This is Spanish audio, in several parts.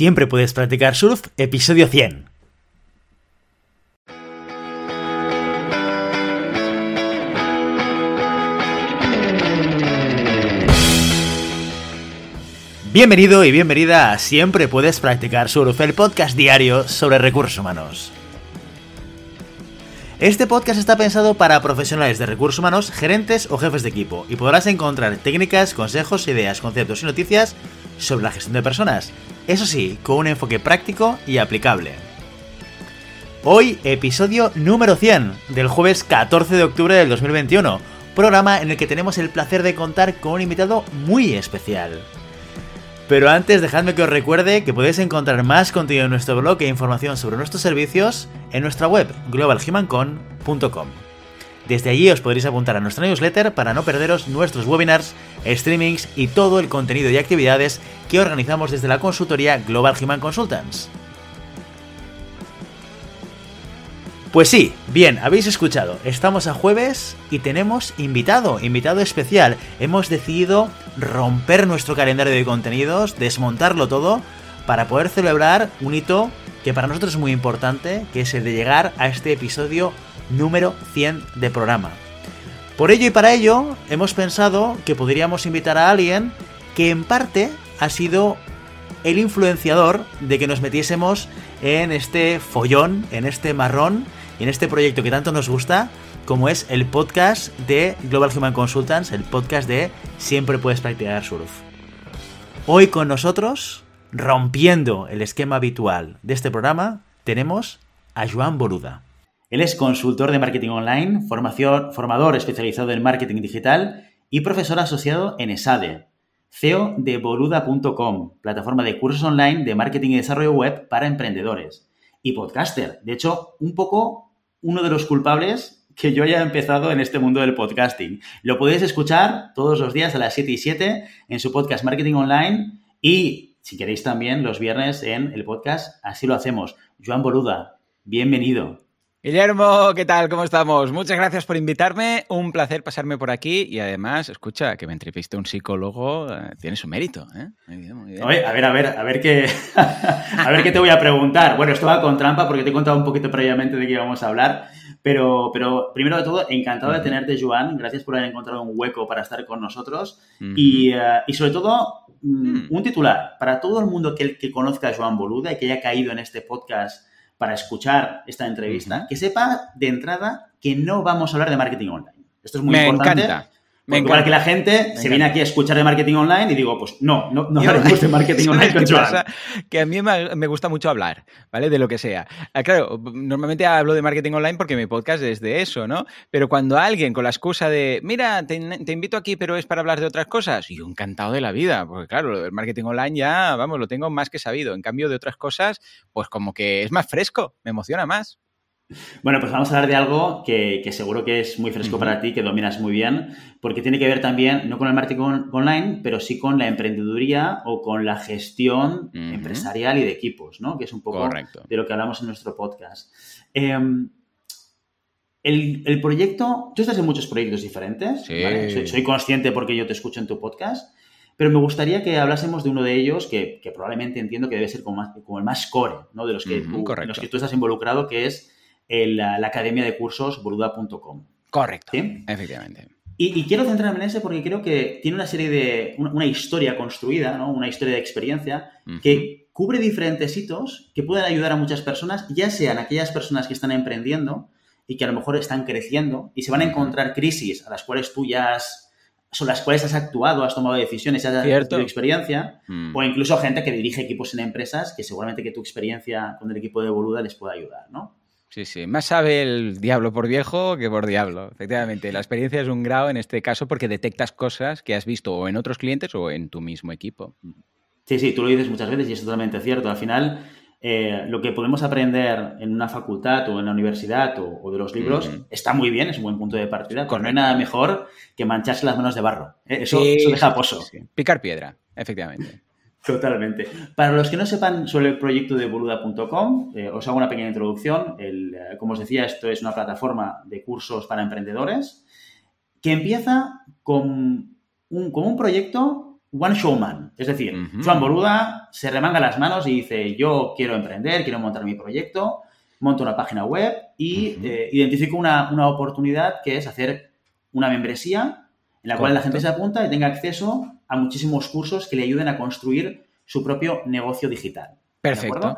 Siempre puedes practicar surf, episodio 100. Bienvenido y bienvenida a Siempre puedes practicar surf, el podcast diario sobre recursos humanos. Este podcast está pensado para profesionales de recursos humanos, gerentes o jefes de equipo, y podrás encontrar técnicas, consejos, ideas, conceptos y noticias sobre la gestión de personas, eso sí, con un enfoque práctico y aplicable. Hoy, episodio número 100 del jueves 14 de octubre del 2021, programa en el que tenemos el placer de contar con un invitado muy especial. Pero antes, dejadme que os recuerde que podéis encontrar más contenido en nuestro blog e información sobre nuestros servicios en nuestra web globalhumancon.com. Desde allí os podréis apuntar a nuestra newsletter para no perderos nuestros webinars, streamings y todo el contenido y actividades que organizamos desde la consultoría Global Human Consultants. Pues sí, bien, habéis escuchado, estamos a jueves y tenemos invitado, invitado especial. Hemos decidido romper nuestro calendario de contenidos, desmontarlo todo, para poder celebrar un hito que para nosotros es muy importante, que es el de llegar a este episodio número 100 de programa. Por ello y para ello, hemos pensado que podríamos invitar a alguien que en parte ha sido el influenciador de que nos metiésemos en este follón, en este marrón, en este proyecto que tanto nos gusta, como es el podcast de Global Human Consultants, el podcast de Siempre puedes practicar surf. Hoy con nosotros, rompiendo el esquema habitual de este programa, tenemos a Joan Boluda. Él es consultor de marketing online, formación, formador especializado en marketing digital y profesor asociado en ESADE, CEO de boluda.com, plataforma de cursos online de marketing y desarrollo web para emprendedores, y podcaster. De hecho, un poco uno de los culpables que yo haya empezado en este mundo del podcasting. Lo podéis escuchar todos los días a las 7 y 7 en su podcast Marketing Online y, si queréis, también los viernes en el podcast Así lo hacemos. Joan Boluda, bienvenido. Guillermo, ¿qué tal? ¿Cómo estamos? Muchas gracias por invitarme. Un placer pasarme por aquí y además, escucha, que me entreviste un psicólogo eh, tiene su mérito. ¿eh? Oye, a ver, a ver, a ver qué, a ver qué te voy a preguntar. Bueno, esto va con trampa porque te he contado un poquito previamente de qué íbamos a hablar, pero, pero primero de todo, encantado de tenerte, Joan. Gracias por haber encontrado un hueco para estar con nosotros y, eh, y, sobre todo mm, mm. un titular para todo el mundo que, que conozca a Joan Boluda y que haya caído en este podcast para escuchar esta entrevista, que sepa de entrada que no vamos a hablar de marketing online. Esto es muy Me importante. Encanta. Me igual que la gente se viene aquí a escuchar de marketing online y digo, pues no, no, no hablaremos de marketing online con Joan. Que a mí me gusta mucho hablar, ¿vale? De lo que sea. Ah, claro, normalmente hablo de marketing online porque mi podcast es de eso, ¿no? Pero cuando alguien con la excusa de, mira, te, te invito aquí, pero es para hablar de otras cosas, yo encantado de la vida, porque claro, el marketing online ya, vamos, lo tengo más que sabido. En cambio de otras cosas, pues como que es más fresco, me emociona más. Bueno, pues vamos a hablar de algo que, que seguro que es muy fresco uh -huh. para ti, que dominas muy bien, porque tiene que ver también, no con el marketing online, pero sí con la emprendeduría o con la gestión uh -huh. empresarial y de equipos, ¿no? Que es un poco Correcto. de lo que hablamos en nuestro podcast. Eh, el, el, proyecto, tú estás en muchos proyectos diferentes, sí. ¿vale? soy, soy, consciente porque yo te escucho en tu podcast, pero me gustaría que hablásemos de uno de ellos que, que probablemente entiendo que debe ser como, más, como el más core, ¿no? De los que, uh -huh, tú, en los que tú estás involucrado, que es el, la, academia de cursos boluda.com. Correcto. ¿Sí? Efectivamente. Y, y, quiero centrarme en ese porque creo que tiene una serie de. una, una historia construida, ¿no? Una historia de experiencia uh -huh. que cubre diferentes hitos que pueden ayudar a muchas personas, ya sean aquellas personas que están emprendiendo y que a lo mejor están creciendo y se van a encontrar crisis a las cuales tú ya has, son las cuales has actuado, has tomado decisiones, has Cierto. tu experiencia, mm. o incluso gente que dirige equipos en empresas que seguramente que tu experiencia con el equipo de Boluda les pueda ayudar, ¿no? Sí, sí. Más sabe el diablo por viejo que por diablo. Efectivamente, la experiencia es un grado en este caso porque detectas cosas que has visto o en otros clientes o en tu mismo equipo. Sí, sí, tú lo dices muchas veces y es totalmente cierto. Al final, eh, lo que podemos aprender en una facultad o en la universidad o, o de los libros mm. está muy bien, es un buen punto de partida, pero no hay nada mejor que mancharse las manos de barro. ¿eh? Eso, sí, eso, deja pozo. Sí, Picar piedra, efectivamente. Totalmente. Para los que no sepan sobre el proyecto de boluda.com, eh, os hago una pequeña introducción. El, eh, como os decía, esto es una plataforma de cursos para emprendedores que empieza con un, con un proyecto one showman. Es decir, Joan Boluda se remanga las manos y dice, yo quiero emprender, quiero montar mi proyecto, monto una página web y eh, identifico una, oportunidad que es hacer una membresía en la cual la gente se apunta y tenga acceso a muchísimos cursos que le ayuden a construir su propio negocio digital. Perfecto.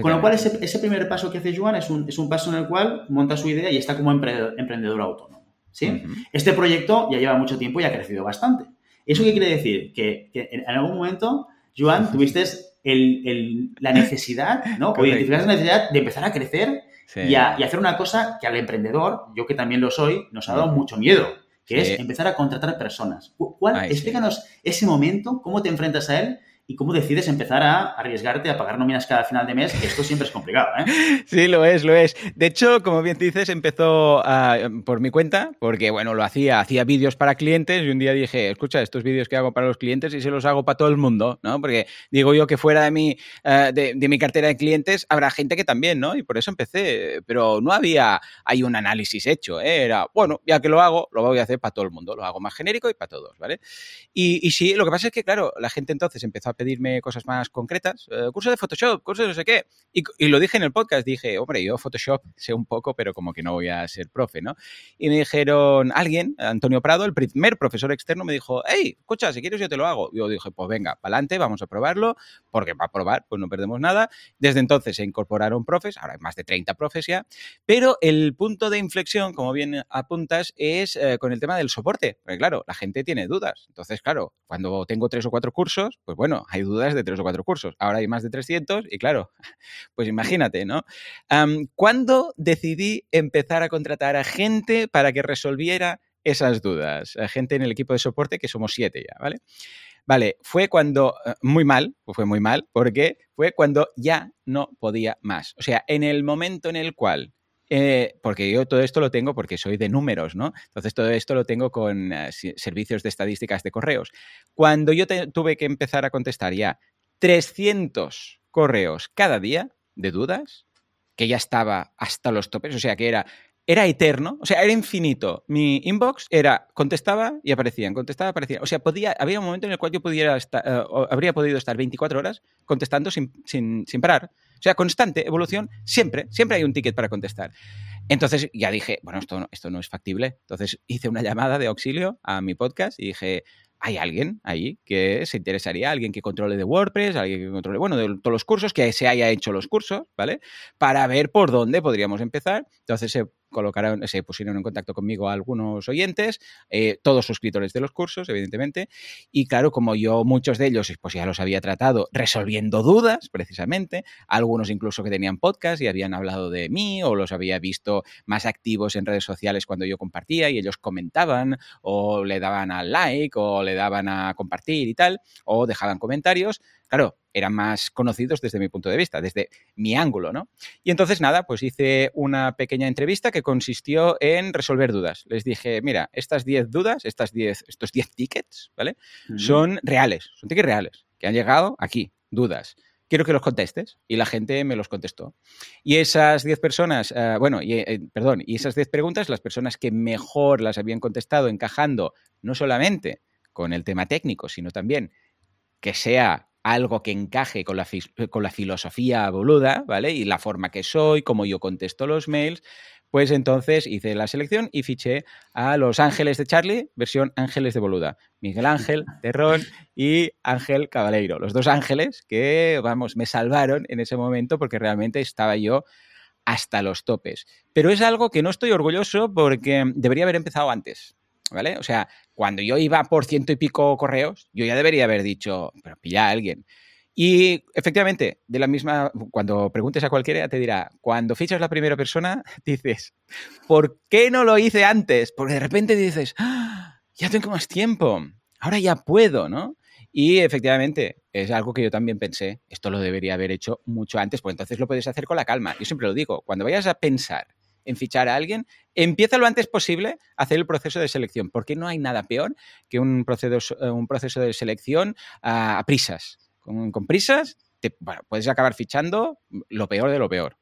Con lo cual, ese, primer paso que hace Joan es un, es un, paso en el cual monta su idea y está como emprendedor autónomo. ¿sí? Este proyecto ya lleva mucho tiempo y ha crecido bastante. ¿Eso qué quiere decir? Que, en algún momento, Joan, tuviste la necesidad, ¿no? O identificaste la necesidad de empezar a crecer y, a, hacer una cosa que al emprendedor, yo que también lo soy, nos ha dado mucho miedo, que es empezar a contratar personas. ¿Cuál, explícanos ese momento, cómo te enfrentas a él y cómo decides empezar a arriesgarte a pagar nóminas cada final de mes, esto siempre es complicado, ¿eh? Sí, lo es, lo es. De hecho, como bien dices, empezó ah, por mi cuenta, porque, bueno, lo hacía, hacía vídeos para clientes y un día dije, escucha, estos vídeos que hago para los clientes y se los hago para todo el mundo, ¿no? Porque digo yo que fuera de mi, ah, de, mi cartera de clientes habrá gente que también, ¿no? Y por eso empecé, pero no había, hay un análisis hecho, ¿eh? Era, bueno, ya que lo hago, lo voy a hacer para todo el mundo, lo hago más genérico y para todos, ¿vale? Y, y sí, lo que pasa es que, claro, la gente entonces empezó a pedirme cosas más concretas. Eh, curso de Photoshop, curso de no sé qué. Y, lo dije en el podcast, dije, hombre, yo Photoshop sé un poco, pero como que no voy a ser profe, ¿no? Y me dijeron, alguien, Antonio Prado, el primer profesor externo, me dijo, hey, escucha, si quieres yo te lo hago. Yo dije, pues venga, para adelante, vamos a probarlo, porque para probar, pues no perdemos nada. Desde entonces se incorporaron profes, ahora hay más de 30 profes ya, pero el punto de inflexión, como bien apuntas, es eh, con el tema del soporte, porque claro, la gente tiene dudas. Entonces, claro, cuando tengo tres o cuatro cursos, pues bueno, hay dudas de tres o cuatro cursos. Ahora hay más de 300 y claro, pues imagínate, ¿no? ¿Cuándo decidí empezar a contratar a gente para que resolviera esas dudas? A gente en el equipo de soporte, que somos siete ya, ¿vale? Vale, fue cuando, eh, muy mal, fue muy mal, porque fue cuando ya no podía más. O sea, en el momento en el cual eh, porque yo todo esto lo tengo porque soy de números, ¿no? Entonces todo esto lo tengo con eh, servicios de estadísticas de correos. Cuando yo tuve que empezar a contestar ya 300 correos cada día de dudas, que ya estaba hasta los topes, o sea que era era eterno, o sea, era infinito. Mi inbox era, contestaba y aparecían, contestaba, aparecían. O sea, podía, había un momento en el cual yo pudiera estar, eh, habría podido estar 24 horas contestando sin, sin, sin parar. O sea, constante evolución, siempre, siempre hay un ticket para contestar. Entonces ya dije, bueno, esto no, esto no es factible. Entonces hice una llamada de auxilio a mi podcast y dije, hay alguien ahí que se interesaría, alguien que controle de WordPress, alguien que controle, bueno, de todos los cursos, que se haya hecho los cursos, ¿vale? Para ver por dónde podríamos empezar. Entonces se colocaron, se pusieron en contacto conmigo algunos oyentes, eh, todos suscriptores de los cursos, evidentemente, y claro, como yo muchos de ellos pues ya los había tratado resolviendo dudas, precisamente, algunos incluso que tenían podcast y habían hablado de mí o los había visto más activos en redes sociales cuando yo compartía y ellos comentaban o le daban al like o le daban a compartir y tal, o dejaban comentarios, claro, eran más conocidos desde mi punto de vista, desde mi ángulo, ¿no? Y entonces, nada, pues hice una pequeña entrevista que consistió en resolver dudas. Les dije, mira, estas 10 dudas, estas 10, estos 10 tickets, ¿vale? Son reales, son tickets reales, que han llegado aquí, dudas. Quiero que los contestes. Y la gente me los contestó. Y esas 10 personas, eh, bueno, y, eh, perdón, y esas 10 preguntas, las personas que mejor las habían contestado encajando no solamente con el tema técnico, sino también que sea algo que encaje con la, con la filosofía boluda, ¿vale? Y la forma que soy, cómo yo contesto los mails, pues entonces hice la selección y fiché a los Ángeles de Charlie, versión Ángeles de Boluda. Miguel Ángel, Terrón y Ángel Cabaleiro. Los dos ángeles que, vamos, me salvaron en ese momento porque realmente estaba yo hasta los topes. Pero es algo que no estoy orgulloso porque debería haber empezado antes. ¿Vale? O sea, cuando yo iba por ciento y pico correos, yo ya debería haber dicho, pero pilla a alguien. Y efectivamente, de la misma, cuando preguntes a cualquiera, te dirá, cuando fichas la primera persona, dices, ¿por qué no lo hice antes? Porque de repente dices, ¡Ah! ya tengo más tiempo, ahora ya puedo, ¿no? Y efectivamente, es algo que yo también pensé, esto lo debería haber hecho mucho antes, pues entonces lo puedes hacer con la calma. Yo siempre lo digo, cuando vayas a pensar en fichar a alguien, empieza lo antes posible a hacer el proceso de selección, porque no hay nada peor que un proceso, eh, un proceso de selección a, prisas. Con, prisas, te, puedes acabar fichando lo peor de lo peor.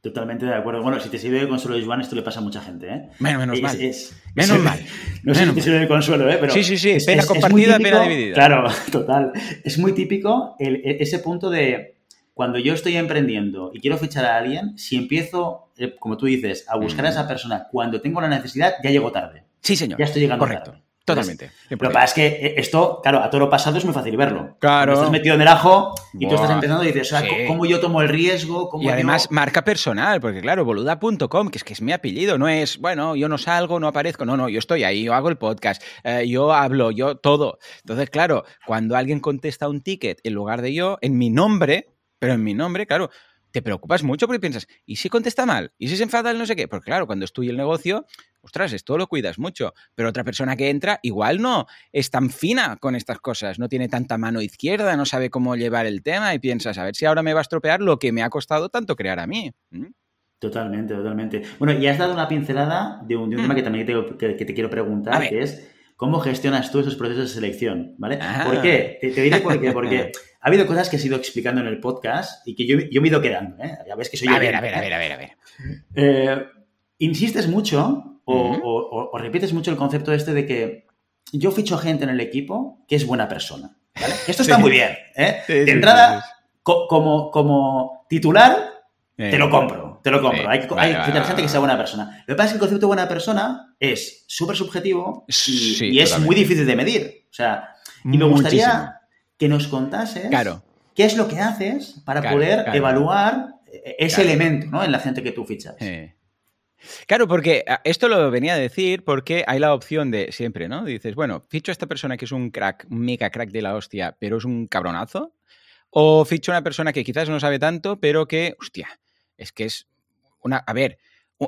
Totalmente de acuerdo. Bueno, si te sirve de consuelo, Juan, esto le pasa a mucha gente, ¿eh? Menos, menos Es- mal. es- Menos es- mal. No sé si te sirve de consuelo, ¿eh? Pero Sí, sí, sí, pena compartida, típico- pena dividida. Claro, total. Es muy típico el- e- ese punto de cuando yo estoy emprendiendo y quiero fichar a alguien, si empiezo, eh, como tú dices, a buscar a Mm. esa persona cuando tengo la necesidad, ya llego tarde. Sí, señor. Ya estoy llegando Correcto. tarde. Totalmente. Lo que pasa es que eh, esto, claro, a toro pasado es muy fácil verlo. Claro. Cuando estás metido en el ajo y tú Buah. estás empezando y dices, o sea, Sí. ¿cómo yo tomo el riesgo? ¿Cómo Y además, yo- marca personal, porque claro, boluda.com, que es que es mi apellido, no es, bueno, yo no salgo, no aparezco, no, no, yo estoy ahí, yo hago el podcast, eh, yo hablo, yo todo. Entonces, claro, cuando alguien contesta un ticket en lugar de yo, en mi nombre, pero en mi nombre, claro, te preocupas mucho porque piensas, ¿y si contesta mal? ¿Y si se enfada el no sé qué? Porque claro, cuando es tuyo el negocio, ostras, esto lo cuidas mucho, pero otra persona que entra igual no es tan fina con estas cosas, no tiene tanta mano izquierda, no sabe cómo llevar el tema y piensas, a ver si ahora me va a estropear lo que me ha costado tanto crear a mí. ¿Mm? Totalmente, totalmente. Bueno, y has dado una pincelada de un, de un Mm. tema que también te, que, que te quiero preguntar, que es cómo gestionas tú esos procesos de selección, ¿vale? Ah. ¿Por qué? Te, te diré por qué. Porque ha habido cosas que has ido explicando en el podcast y que yo, yo me he ido quedando, ¿eh? Ya ves que soy A yo ver, a ver, a ver, a ver, a ver. Eh, insistes mucho o, Ujú. o- o- o repites mucho el concepto este de que yo ficho gente en el equipo que es buena persona, ¿vale? Esto está Sí. muy bien, ¿eh? Sí, de entrada, sí, co- como, como titular, Eh, te lo compro, te lo compro. Hay, que- vale, hay vale, fichar vale, gente que sea buena persona. Lo que pasa es que el concepto de buena persona es súper subjetivo y, Sí, y es muy difícil de medir. O sea, y me gustaría Muchísimo. Que nos contases Claro. qué es lo que haces para Claro, poder claro. evaluar eh, ese elemento ¿no? en la gente que tú fichas. Eh. Claro, porque ah, esto lo venía a decir porque hay la opción de siempre, ¿no? Dices, bueno, ficho a esta persona que es un crack, un mega crack de la hostia, pero es un cabronazo. O ficho a una persona que quizás no sabe tanto, pero que, hostia, es que es una. A ver,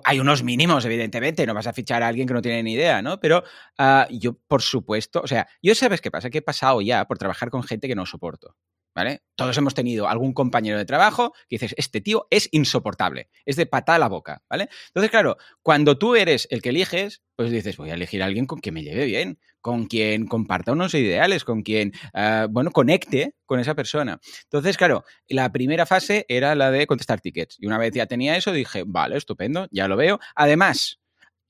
hay unos mínimos, evidentemente, no vas a fichar a alguien que no tiene ni idea, ¿no? Pero ah, yo, por supuesto, o sea, yo sabes qué pasa, que he pasado ya por trabajar con gente que no soporto. ¿Vale? Todos hemos tenido algún compañero de trabajo que dices, este tío es insoportable, es de patada a la boca, ¿vale? Entonces, claro, cuando tú eres el que eliges, pues dices, voy a elegir a alguien con quien me lleve bien, con quien comparta unos ideales, con quien, ah, bueno, conecte con esa persona. Entonces, claro, la primera fase era la de contestar tickets. Y una vez ya tenía eso, dije, vale, estupendo, ya lo veo. Además,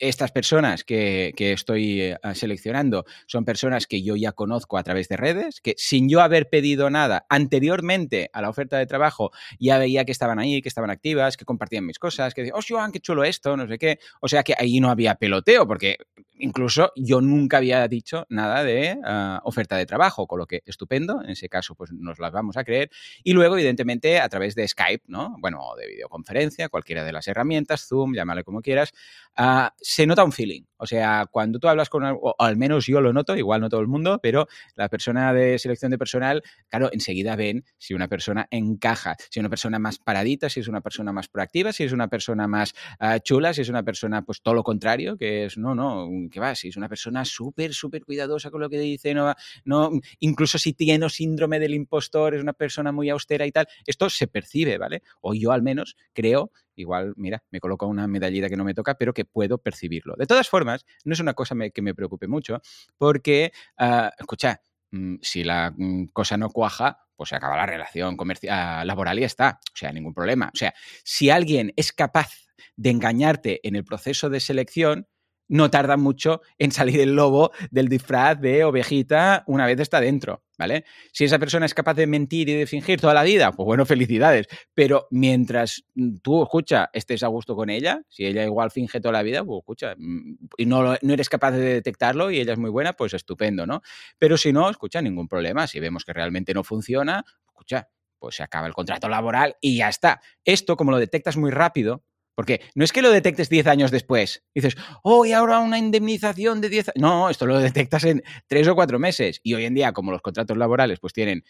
estas personas que, que estoy eh, seleccionando son personas que yo ya conozco a través de redes, que sin yo haber pedido nada anteriormente a la oferta de trabajo, ya veía que estaban ahí, que estaban activas, que compartían mis cosas, que decían, oh, Joan, qué chulo esto, no sé qué. O sea que ahí no había peloteo, porque incluso yo nunca había dicho nada de ah, oferta de trabajo, con lo que estupendo, en ese caso pues nos las vamos a creer. Y luego, evidentemente, a través de Skype, ¿no? Bueno, de videoconferencia, cualquiera de las herramientas, Zoom, llámale como quieras, ah, se nota un feeling. O sea, cuando tú hablas con, o al menos yo lo noto, igual no todo el mundo, pero la persona de selección de personal, claro, enseguida ven si una persona encaja, si una persona más paradita, si es una persona más proactiva, si es una persona más ah, chula, si es una persona, pues todo lo contrario, que es, no, no, que va, si es una persona súper, súper cuidadosa con lo que dice, no, no, incluso si tiene síndrome del impostor, es una persona muy austera y tal, esto se percibe, ¿vale? O yo al menos creo igual, mira, me coloco una medallita que no me toca, pero que puedo percibirlo. De todas formas, no es una cosa que me preocupe mucho, porque, ah, escucha, mm, si la mm, cosa no cuaja, pues se acaba la relación comercial, laboral y está. O sea, ningún problema. O sea, si alguien es capaz de engañarte en el proceso de selección, no tarda mucho en salir el lobo del disfraz de ovejita una vez está dentro, ¿vale? Si esa persona es capaz de mentir y de fingir toda la vida, pues bueno, felicidades. Pero mientras mm, tú, escucha, estés a gusto con ella, si ella igual finge toda la vida, pues escucha, mm, y no, no eres capaz de detectarlo y ella es muy buena, pues estupendo, ¿no? Pero si no, escucha, ningún problema. Si vemos que realmente no funciona, escucha, pues se acaba el contrato laboral y ya está. Esto, como lo detectas muy rápido, porque no es que lo detectes 10 años después. Dices, oh, y ahora una indemnización de 10 años. No, esto lo detectas en 3 o 4 meses. Y hoy en día, como los contratos laborales pues tienen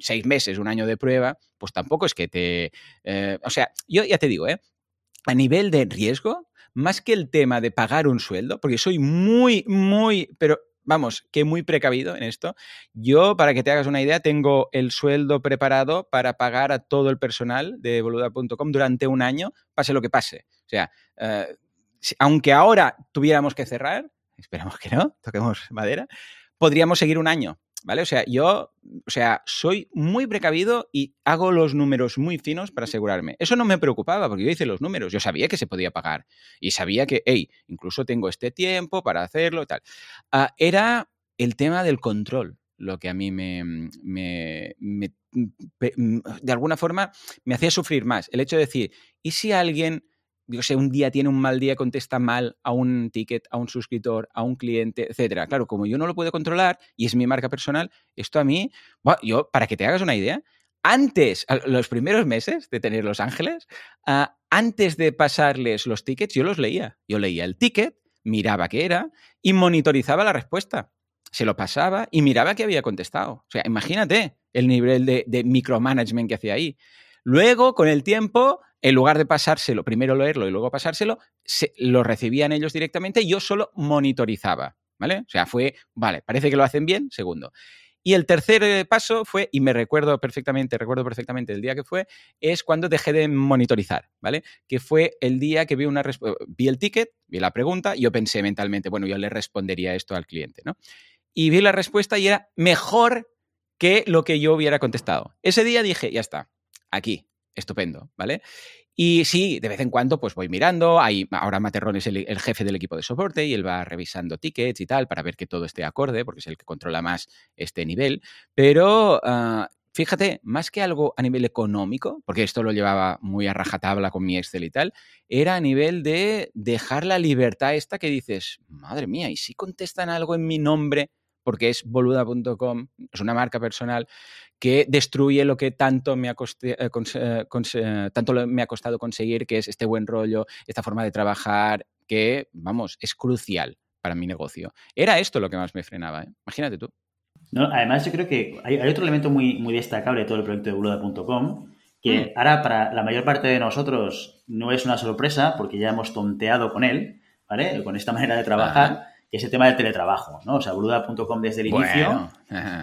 6 meses, un año de prueba, pues tampoco es que te... eh, o sea, yo ya te digo, ¿eh? A nivel de riesgo, más que el tema de pagar un sueldo, porque soy muy, muy, pero vamos, que muy precavido en esto. Yo, para que te hagas una idea, tengo el sueldo preparado para pagar a todo el personal de boluda.com durante un año, pase lo que pase. O sea, eh, aunque ahora tuviéramos que cerrar, esperamos que no, toquemos madera, podríamos seguir un año. ¿Vale? O sea, yo, o sea, soy muy precavido y hago los números muy finos para asegurarme. Eso no me preocupaba porque yo hice los números, yo sabía que se podía pagar y sabía que, hey, incluso tengo este tiempo para hacerlo y tal. Ah, era el tema del control lo que a mí me, me, de alguna forma me hacía sufrir más. El hecho de decir, ¿y si alguien yo sé, un día tiene un mal día, contesta mal a un ticket, a un suscriptor, a un cliente, etcétera. Claro, como yo no lo puedo controlar y es mi marca personal, esto a mí, yo, para que te hagas una idea, antes, los primeros meses de tener Los Ángeles, ah, antes de pasarles los tickets, yo los leía. Yo leía el ticket, miraba qué era y monitorizaba la respuesta. Se lo pasaba y miraba qué había contestado. O sea, imagínate el nivel de, de micromanagement que hacía ahí. Luego, con el tiempo, en lugar de pasárselo, primero leerlo y luego pasárselo, lo recibían ellos directamente y yo solo monitorizaba, ¿vale? O sea, fue, vale, parece que lo hacen bien, segundo. Y el tercer eh, paso fue, y me recuerdo perfectamente, recuerdo perfectamente el día que fue, es cuando dejé de monitorizar, ¿vale? Que fue el día que vi una vi el ticket, vi la pregunta, y yo pensé mentalmente, bueno, yo le respondería esto al cliente, ¿no? Y vi la respuesta y era mejor que lo que yo hubiera contestado. Ese día dije, ya está, aquí, estupendo, ¿vale? Y sí, de vez en cuando pues voy mirando, hay, ahora Materrón es el, jefe del equipo de soporte y él va revisando tickets y tal para ver que todo esté acorde, porque es el que controla más este nivel, pero ah, fíjate, más que algo a nivel económico, porque esto lo llevaba muy a rajatabla con mi Excel y tal, era a nivel de dejar la libertad esta que dices, madre mía, ¿y si contestan algo en mi nombre? porque es boluda.com, es una marca personal que destruye lo que tanto me, ha eh, eh, eh, tanto me ha costado conseguir, que es este buen rollo, esta forma de trabajar, que, vamos, es crucial para mi negocio. Era esto lo que más me frenaba, imagínate tú. No, además, yo creo que hay, otro elemento muy, muy destacable de todo el proyecto de boluda.com, que mm. ahora para la mayor parte de nosotros no es una sorpresa, porque ya hemos tonteado con él, ¿vale? Con esta manera de trabajar que es el tema del teletrabajo, ¿no? O sea, boluda.com desde el inicio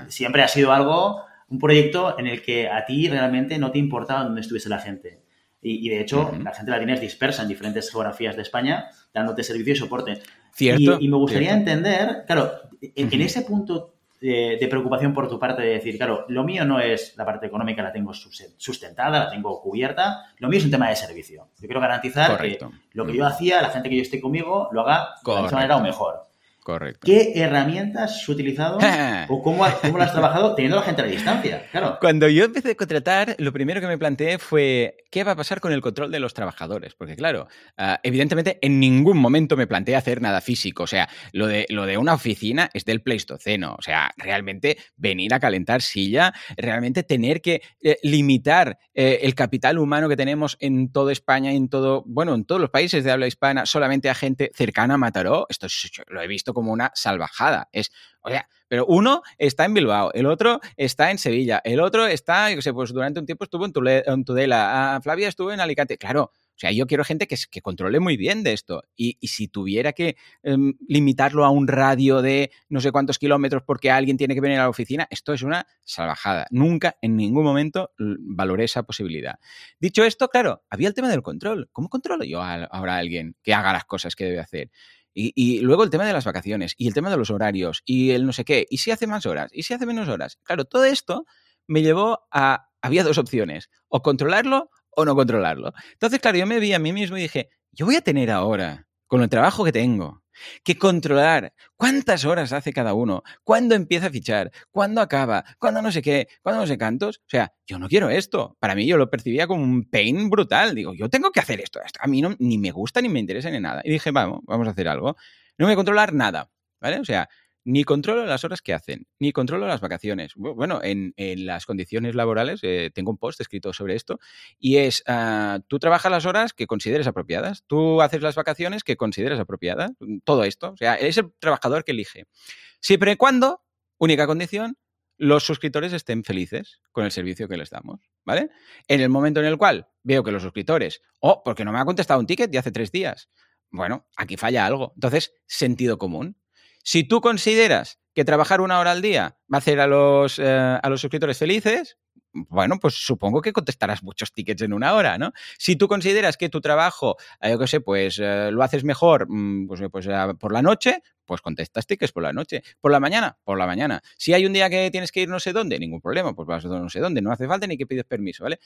siempre ha sido algo, un proyecto en el que a ti realmente no te importaba dónde estuviese la gente. Y, de hecho, la gente la tienes dispersa en diferentes geografías de España, dándote servicio y soporte. Cierto. Y, me gustaría entender, claro, en, ese punto de, preocupación por tu parte de decir, claro, lo mío no es la parte económica, la tengo sustentada, la tengo cubierta, lo mío es un tema de servicio. Yo quiero garantizar que lo que yo hacía, la gente que yo esté conmigo, lo haga de esa manera o mejor. Correcto. ¿Qué herramientas has utilizado o cómo, cómo lo has trabajado teniendo la gente a distancia? Claro. Cuando yo empecé a contratar, lo primero que me planteé fue qué va a pasar con el control de los trabajadores. Porque, claro, ah, evidentemente en ningún momento me planteé hacer nada físico. O sea, lo de, lo de una oficina es del Pleistoceno. O sea, realmente venir a calentar silla, realmente tener que eh, limitar eh, el capital humano que tenemos en toda España, en todo, bueno, en todos los países de habla hispana, solamente a gente cercana a Mataró. Esto lo he visto como una salvajada. Es, o pero uno está en Bilbao, el otro está en Sevilla, el otro está, yo sé, pues durante un tiempo estuvo en, Tudela, ah, Flavia estuvo en Alicante. Claro, o sea, yo quiero gente que, que controle muy bien de esto. Y, si tuviera que em, limitarlo a un radio de no sé cuántos kilómetros porque alguien tiene que venir a la oficina, esto es una salvajada. Nunca, en ningún momento, valoré esa posibilidad. Dicho esto, claro, había el tema del control. ¿Cómo controlo yo ahora a alguien que haga las cosas que debe hacer? Y, luego el tema de las vacaciones y el tema de los horarios y el no sé qué. ¿Y si hace más horas? ¿Y si hace menos horas? Claro, todo esto me llevó a... Había dos opciones, o controlarlo o no controlarlo. Entonces, claro, yo me vi a mí mismo y dije, yo voy a tener ahora, con el trabajo que tengo, que controlar cuántas horas hace cada uno, cuándo empieza a fichar, cuándo acaba, cuándo no sé qué, cuándo no sé cantos. O sea, yo no quiero esto. Para mí yo lo percibía como un pain brutal. Digo, yo tengo que hacer esto. A mí no, ni me gusta ni me interesa ni nada. Y dije, vamos, vamos a hacer algo. No voy a controlar nada. ¿Vale? O sea, ni controlo las horas que hacen, ni controlo las vacaciones. Bueno, en, las condiciones laborales eh, tengo un post escrito sobre esto y es, ah, tú trabajas las horas que consideres apropiadas, tú haces las vacaciones que consideres apropiadas, todo esto. O sea, es el trabajador que elige. Siempre y cuando, única condición, los suscriptores estén felices con el servicio que les damos, ¿vale? En el momento en el cual veo que los suscriptores, oh, porque no me ha contestado un ticket de hace tres días, bueno, aquí falla algo. Entonces, sentido común. Si tú consideras que trabajar una hora al día va a hacer a los, eh, a los suscriptores felices, bueno, pues supongo que contestarás muchos tickets en una hora, ¿no? Si tú consideras que tu trabajo, eh, yo qué sé, pues eh, lo haces mejor mm, pues, pues por la noche, pues contestas tickets por la noche. ¿Por la mañana? Por la mañana. Si hay un día que tienes que ir no sé dónde, ningún problema, pues vas a no sé dónde. No hace falta ni que pides permiso, ¿vale?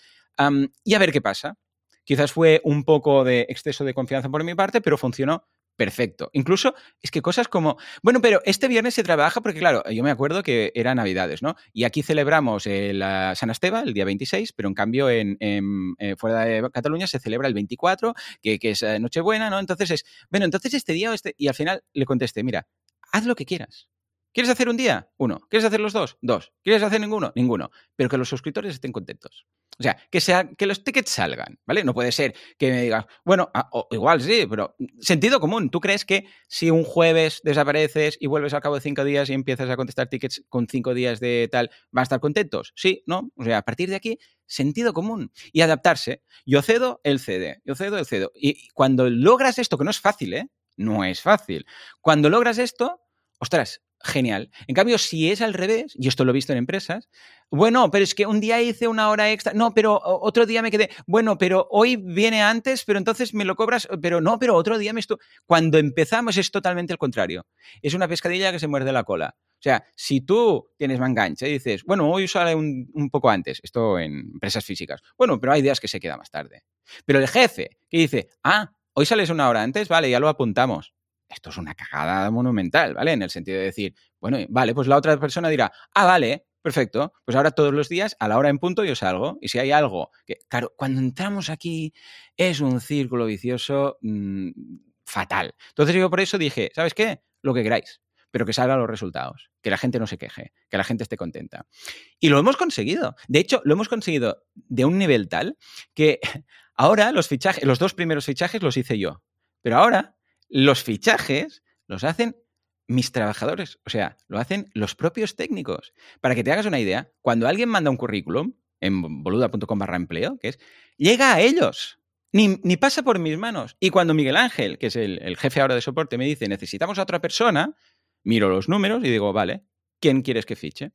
y a ver qué pasa. Quizás fue un poco de exceso de confianza por mi parte, pero funcionó perfecto. Incluso es que cosas como, bueno, pero este viernes se trabaja porque, claro, yo me acuerdo que era Navidades, ¿no? Y aquí celebramos la San Esteban el día 26, pero en cambio en, eh, fuera de Cataluña se celebra el 24, que, que es eh, Nochebuena, ¿no? Entonces es, bueno, entonces este día, este, y al final le contesté, mira, haz lo que quieras. ¿Quieres hacer un día? Uno. ¿Quieres hacer los dos? Dos. ¿Quieres hacer ninguno? Ninguno. Pero que los suscriptores estén contentos. O sea, que, sea, que los tickets salgan, ¿vale? No puede ser que me digas, bueno, ah, igual sí, pero sentido común. ¿Tú crees que si un jueves desapareces y vuelves al cabo de cinco días y empiezas a contestar tickets con cinco días de tal, van a estar contentos? Sí, ¿no? O sea, a partir de aquí, sentido común. Y adaptarse. Yo cedo, el cede. Yo cedo, el cedo. Y cuando logras esto, que no es fácil, ¿eh? No es fácil. Cuando logras esto, ostras, genial. En cambio, si es al revés, y esto lo he visto en empresas, bueno, pero es que un día hice una hora extra, no, pero otro día me quedé, bueno, pero hoy viene antes, pero entonces me lo cobras, pero no, pero otro día me estuvo... Cuando empezamos es totalmente el contrario. Es una pescadilla que se muerde la cola. O sea, si tú tienes mangancha y dices, bueno, hoy sale un, un, poco antes, esto en empresas físicas, bueno, pero hay días que se queda más tarde. Pero el jefe que dice, ah, hoy sales una hora antes, vale, ya lo apuntamos esto es una cagada monumental, ¿vale? En el sentido de decir, bueno, vale, pues la otra persona dirá, ah, vale, perfecto, pues ahora todos los días a la hora en punto yo salgo. Y si hay algo que, claro, cuando entramos aquí es un círculo vicioso mm, fatal. Entonces yo por eso dije, ¿sabes qué? Lo que queráis, pero que salgan los resultados, que la gente no se queje, que la gente esté contenta. Y lo hemos conseguido. De hecho, lo hemos conseguido de un nivel tal que ahora los fichajes, los dos primeros fichajes los hice yo. Pero ahora los fichajes los hacen mis trabajadores, o sea, lo hacen los propios técnicos. Para que te hagas una idea, cuando alguien manda un currículum en boluda.com barra empleo, que es, llega a ellos, ni, pasa por mis manos. Y cuando Miguel Ángel, que es el, el, jefe ahora de soporte, me dice, necesitamos a otra persona, miro los números y digo, vale, ¿quién quieres que fiche?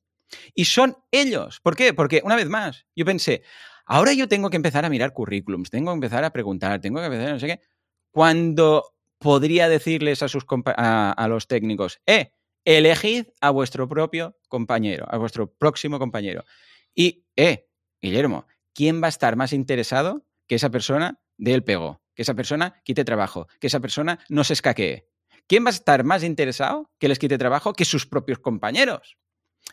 Y son ellos. ¿Por qué? Porque, una vez más, yo pensé, ahora yo tengo que empezar a mirar currículums, tengo que empezar a preguntar, tengo que empezar a no sé qué. Cuando podría decirles a, sus a, los técnicos, eh, elegid a vuestro propio compañero, a vuestro próximo compañero. Y, eh, Guillermo, ¿quién va a estar más interesado que esa persona dé el pego, que esa persona quite trabajo, que esa persona no se escaquee? ¿Quién va a estar más interesado que les quite trabajo que sus propios compañeros?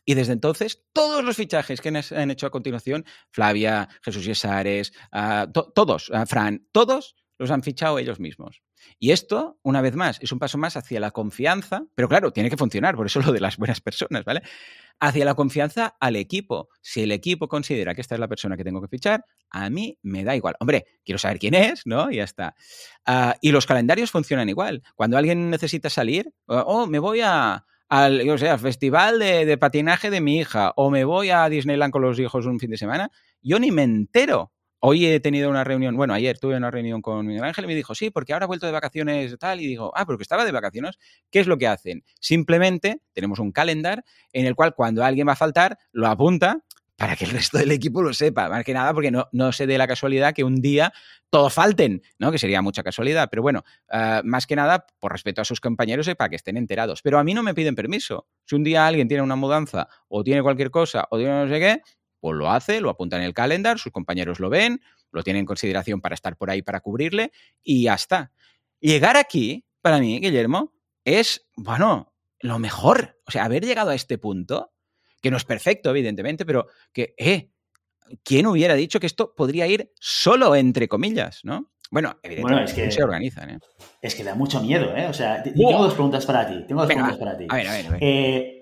Y desde entonces, todos los fichajes que han hecho a continuación, Flavia, Jesús Yesares, ah, todos, ah, Fran, todos los han fichado ellos mismos. Y esto, una vez más, es un paso más hacia la confianza, pero claro, tiene que funcionar, por eso lo de las buenas personas, ¿vale? Hacia la confianza al equipo. Si el equipo considera que esta es la persona que tengo que fichar, a mí me da igual. Hombre, quiero saber quién es, ¿no? Y ya está. Ah, y los calendarios funcionan igual. Cuando alguien necesita salir, oh, me voy a, al, yo sé, festival de, de patinaje de mi hija, o me voy a Disneyland con los hijos un fin de semana, yo ni me entero Hoy he tenido una reunión, bueno, ayer tuve una reunión con Miguel Ángel y me dijo, sí, porque ahora he vuelto de vacaciones tal, y digo, ah, porque estaba de vacaciones, ¿qué es lo que hacen? Simplemente tenemos un calendar en el cual cuando alguien va a faltar, lo apunta para que el resto del equipo lo sepa, más que nada porque no, no se dé la casualidad que un día todos falten, ¿no? Que sería mucha casualidad, pero bueno, ah, más que nada por respeto a sus compañeros y para que estén enterados. Pero a mí no me piden permiso. Si un día alguien tiene una mudanza o tiene cualquier cosa o tiene no sé qué, pues lo hace, lo apunta en el calendar, sus compañeros lo ven, lo tienen en consideración para estar por ahí para cubrirle y ya está. Llegar aquí, para mí, Guillermo, es, bueno, lo mejor. O sea, haber llegado a este punto, que no es perfecto, evidentemente, pero que, eh, ¿quién hubiera dicho que esto podría ir solo entre comillas, no? Bueno, evidentemente es que, se organizan, ¿eh? Es que da mucho miedo, ¿eh? O sea, tengo dos preguntas para ti. Tengo dos preguntas para ti. A ver, a ver, a ver. Eh,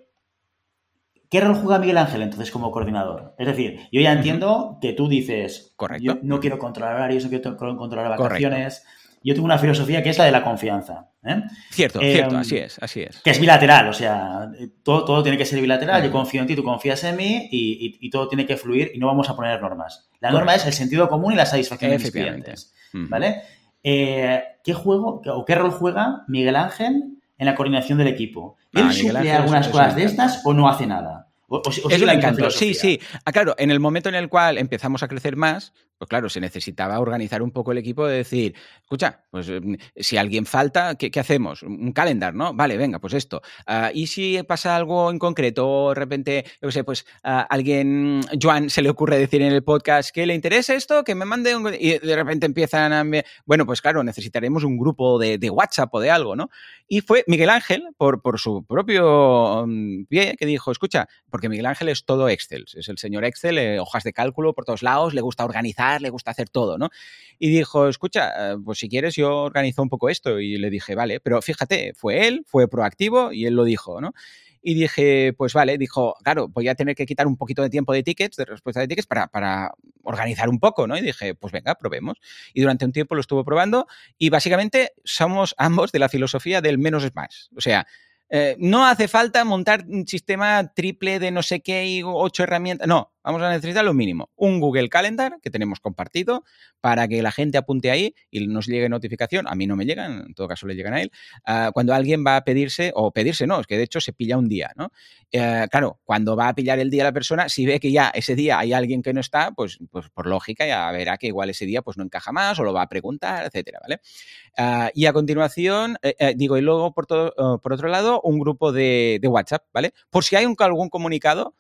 ¿Qué rol juega Miguel Ángel entonces como coordinador? Es decir, yo ya entiendo que tú dices, Correcto. yo no quiero controlar horarios, no quiero controlar vacaciones. Yo tengo una filosofía que es la de la confianza. ¿eh? Cierto, Eh, cierto, así es, así es. Que es bilateral, o sea, todo, todo tiene que ser bilateral. Yo confío en ti, tú confías en mí y, y- y todo tiene que fluir y no vamos a poner normas. La norma es el sentido común y la satisfacción de mis clientes. ¿Vale? Eh, ¿Qué juego o qué rol juega Miguel Ángel en la coordinación del equipo? Ah, ¿Él Miguel suple algunas cosas de estas o no hace nada? O- o- o Eso me encantó. Sí, sí. Ah, claro, en el momento en el cual empezamos a crecer más, pues claro, se necesitaba organizar un poco el equipo de decir, escucha, pues mm, si alguien falta, ¿qué, hacemos? Un calendar, ¿no? Vale, venga, pues esto. Ah, y si pasa algo en concreto, o de repente, yo sé, pues a alguien, Joan, se le ocurre decir en el podcast que le interesa esto, que me mande un... Y de repente empiezan a... Bueno, pues claro, necesitaremos un grupo de, WhatsApp o de algo, ¿no? Y fue Miguel Ángel, por, por su propio mm, pie, que dijo, escucha, porque Miguel Ángel es todo Excel, es el señor Excel, eh, hojas de cálculo por todos lados, le gusta organizar le gusta hacer todo, ¿no? Y dijo, escucha, eh, pues si quieres yo organizo un poco esto. Y le dije, vale, pero fíjate, fue él, fue proactivo y él lo dijo, ¿no? Y dije, pues vale, dijo, claro, voy a tener que quitar un poquito de tiempo de tickets, de respuesta de tickets, para, para, organizar un poco, ¿no? Y dije, pues venga, probemos. Y durante un tiempo lo estuvo probando y básicamente somos ambos de la filosofía del menos es más. O sea, eh, no hace falta montar un sistema triple de no sé qué y ocho herramientas. No, vamos a necesitar lo mínimo. Un Google Calendar que tenemos compartido para que la gente apunte ahí y nos llegue notificación. A mí no me llegan, en todo caso le llegan a él. Ah, cuando alguien va a pedirse, o pedirse no, es que de hecho se pilla un día, ¿no? Eh, claro, cuando va a pillar el día la persona, si ve que ya ese día hay alguien que no está, pues, pues por lógica ya verá que igual ese día pues no encaja más o lo va a preguntar, etcétera, ¿vale? Ah, y a continuación, eh, digo, y luego por, todo, oh, por otro lado, un grupo de, WhatsApp, ¿vale? Por si hay algún comunicado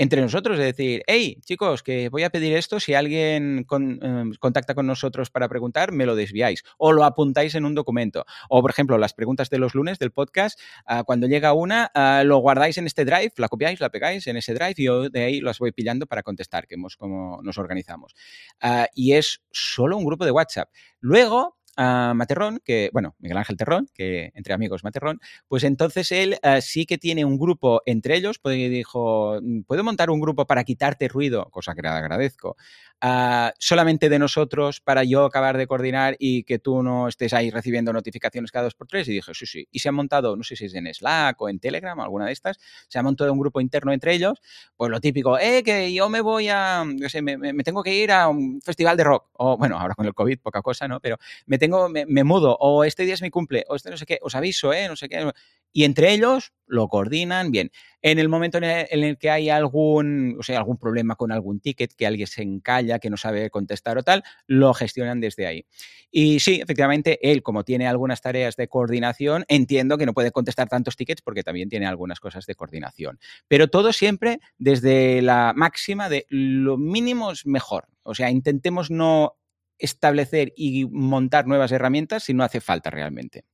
entre nosotros, es decir, hey, chicos, que voy a pedir esto, si alguien em, contacta con nosotros para preguntar, me lo desviáis o lo apuntáis en un documento. O, por ejemplo, las preguntas de los lunes del podcast, ah, cuando llega una, ah, lo guardáis en este drive, la copiáis, la pegáis en ese drive y yo de ahí las voy pillando para contestar, que hemos como nos organizamos. Ah, y es solo un grupo de WhatsApp. Luego, a Materrón, que, bueno, Miguel Ángel Terrón, que entre amigos Materrón, pues entonces él eh, sí que tiene un grupo entre ellos, pues dijo, mm, ¿puedo montar un grupo para quitarte ruido? Cosa que le agradezco. Ah, solamente de nosotros para yo acabar de coordinar y que tú no estés ahí recibiendo notificaciones cada dos por tres. Y dije, sí, sí. Y se han montado, no sé si es en Slack o en Telegram, alguna de estas, se ha montado un grupo interno entre ellos, pues lo típico, eh, que yo me voy a, no sé, me, me, tengo que ir a un festival de rock, o bueno, ahora con el COVID poca cosa, ¿no? Pero me tengo, me, me mudo, o este día es mi cumple, o este no sé qué, os aviso, ¿eh? No sé qué y entre ellos lo coordinan bien. En el momento en el, que hay algún, o sea, algún problema con algún ticket, que alguien se encalla, que no sabe contestar o tal, lo gestionan desde ahí. Y sí, efectivamente, él, como tiene algunas tareas de coordinación, entiendo que no puede contestar tantos tickets porque también tiene algunas cosas de coordinación. Pero todo siempre desde la máxima de lo mínimo es mejor. O sea, intentemos no establecer y montar nuevas herramientas si no hace falta realmente.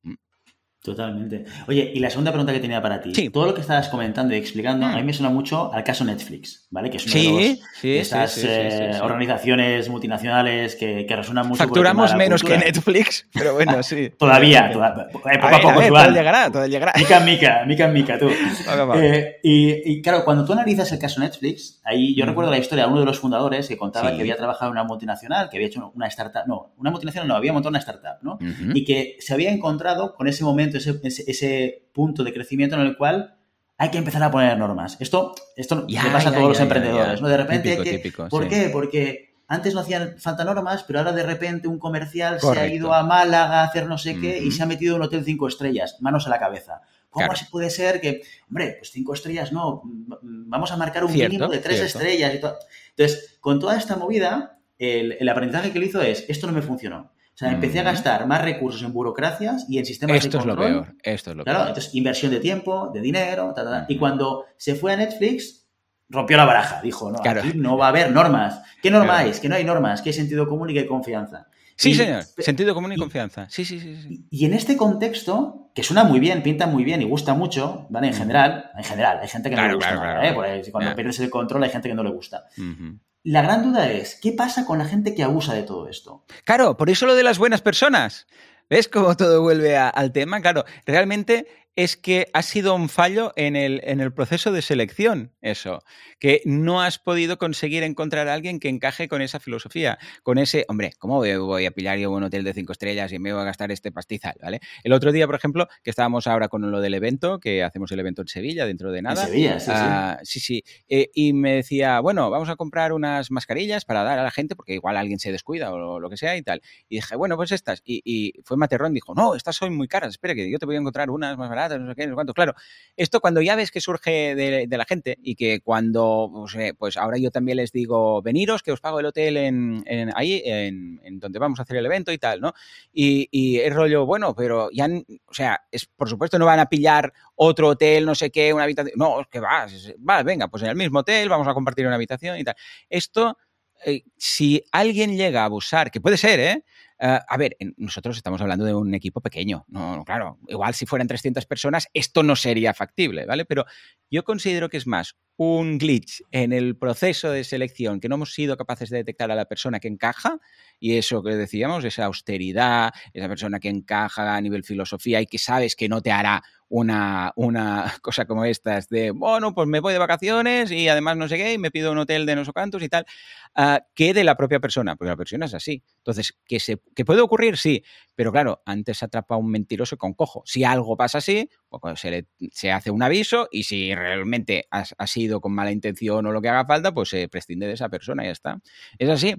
Totalmente. Oye, y la segunda pregunta que tenía para ti. Todo lo que estabas comentando y explicando, a mí mm. me suena mucho al caso Netflix, ¿vale? Que es una de, esas eh, organizaciones multinacionales que, que resuenan mucho. Facturamos menos que Netflix, pero bueno, sí. todavía, todavía, poco a, poco. todo llegará, todo llegará. Mica, mica, mica, mica, tú. Eh, y, y, claro, cuando tú analizas el caso Netflix, ahí yo mm. recuerdo la historia de uno de los fundadores que contaba que había trabajado en una multinacional, que había hecho una startup, no, una multinacional no, había montado una startup, ¿no? Y que se había encontrado con ese momento ese, punto de crecimiento en el cual hay que empezar a poner normas. Esto, esto le pasa a todos los emprendedores, ¿no? De repente ¿Por qué? Porque antes no hacían falta normas, pero ahora de repente un comercial se ha ido a Málaga a hacer no sé qué y se ha metido en un hotel cinco estrellas, manos a la cabeza. ¿Cómo así puede ser que, hombre, pues cinco estrellas no, vamos a marcar un mínimo de tres estrellas y todo? Entonces, con toda esta movida, el, el aprendizaje que le hizo es, esto no me funcionó. O sea, empecé a gastar más recursos en burocracias y en sistemas de control. Esto es lo peor. Esto es lo claro, entonces inversión de tiempo, de dinero, y cuando se fue a Netflix, rompió la baraja. Dijo, no, aquí no va a haber normas. ¿Qué norma hay? Que no hay normas, que hay sentido común y que hay confianza. Sí, señor. Sentido común y, confianza. Sí, sí, sí, Y en este contexto, que suena muy bien, pinta muy bien y gusta mucho, ¿vale? En general, en general, hay gente que no le gusta. ¿eh? cuando pierdes el control hay gente que no le gusta. La gran duda es, ¿qué pasa con la gente que abusa de todo esto? Claro, por eso lo de las buenas personas. ¿Ves cómo todo vuelve al tema? Claro, realmente es que ha sido un fallo en el, en el, proceso de selección, eso, que no has podido conseguir encontrar a alguien que encaje con esa filosofía, con ese, hombre, ¿cómo voy a pillar yo un hotel de cinco estrellas y me voy a gastar este pastizal, ¿vale? El otro día, por ejemplo, que estábamos ahora con lo del evento, que hacemos el evento en Sevilla dentro de nada. En Sevilla, sí, sí. Ah, sí, eh, y me decía, bueno, vamos a comprar unas mascarillas para dar a la gente, porque igual alguien se descuida o lo que sea y tal. Y dije, bueno, pues estas. Y, y fue Materrón, dijo, no, estas son muy caras, espera que yo te voy a encontrar unas más baratas no sé qué, no sé cuánto. Claro, esto cuando ya ves que surge de, la gente y que cuando, pues, pues, ahora yo también les digo, veniros, que os pago el hotel en, ahí, en, donde vamos a hacer el evento y tal, ¿no? Y, y es rollo, bueno, pero ya, o sea, es, por supuesto no van a pillar otro hotel, no sé qué, una habitación. No, que vas, va, venga, pues en el mismo hotel vamos a compartir una habitación y tal. Esto eh, si alguien llega a abusar, que puede ser, ¿eh? Uh, a ver, nosotros estamos hablando de un equipo pequeño, no, claro, igual si fueran 300 personas esto no sería factible, ¿vale? Pero yo considero que es más un glitch en el proceso de selección que no hemos sido capaces de detectar a la persona que encaja y eso que decíamos, esa austeridad, esa persona que encaja a nivel filosofía y que sabes que no te hará una, una cosa como estas de, bueno, pues me voy de vacaciones y además no sé qué, y me pido un hotel de no sé cuántos y tal, uh, que de la propia persona, porque la persona es así. Entonces, ¿que, se, ¿que puede ocurrir? Sí, pero claro, antes atrapa un mentiroso con cojo. Si algo pasa así, pues se, le, se hace un aviso y si realmente ha, sido con mala intención o lo que haga falta, pues se prescinde de esa persona y ya está. Es así.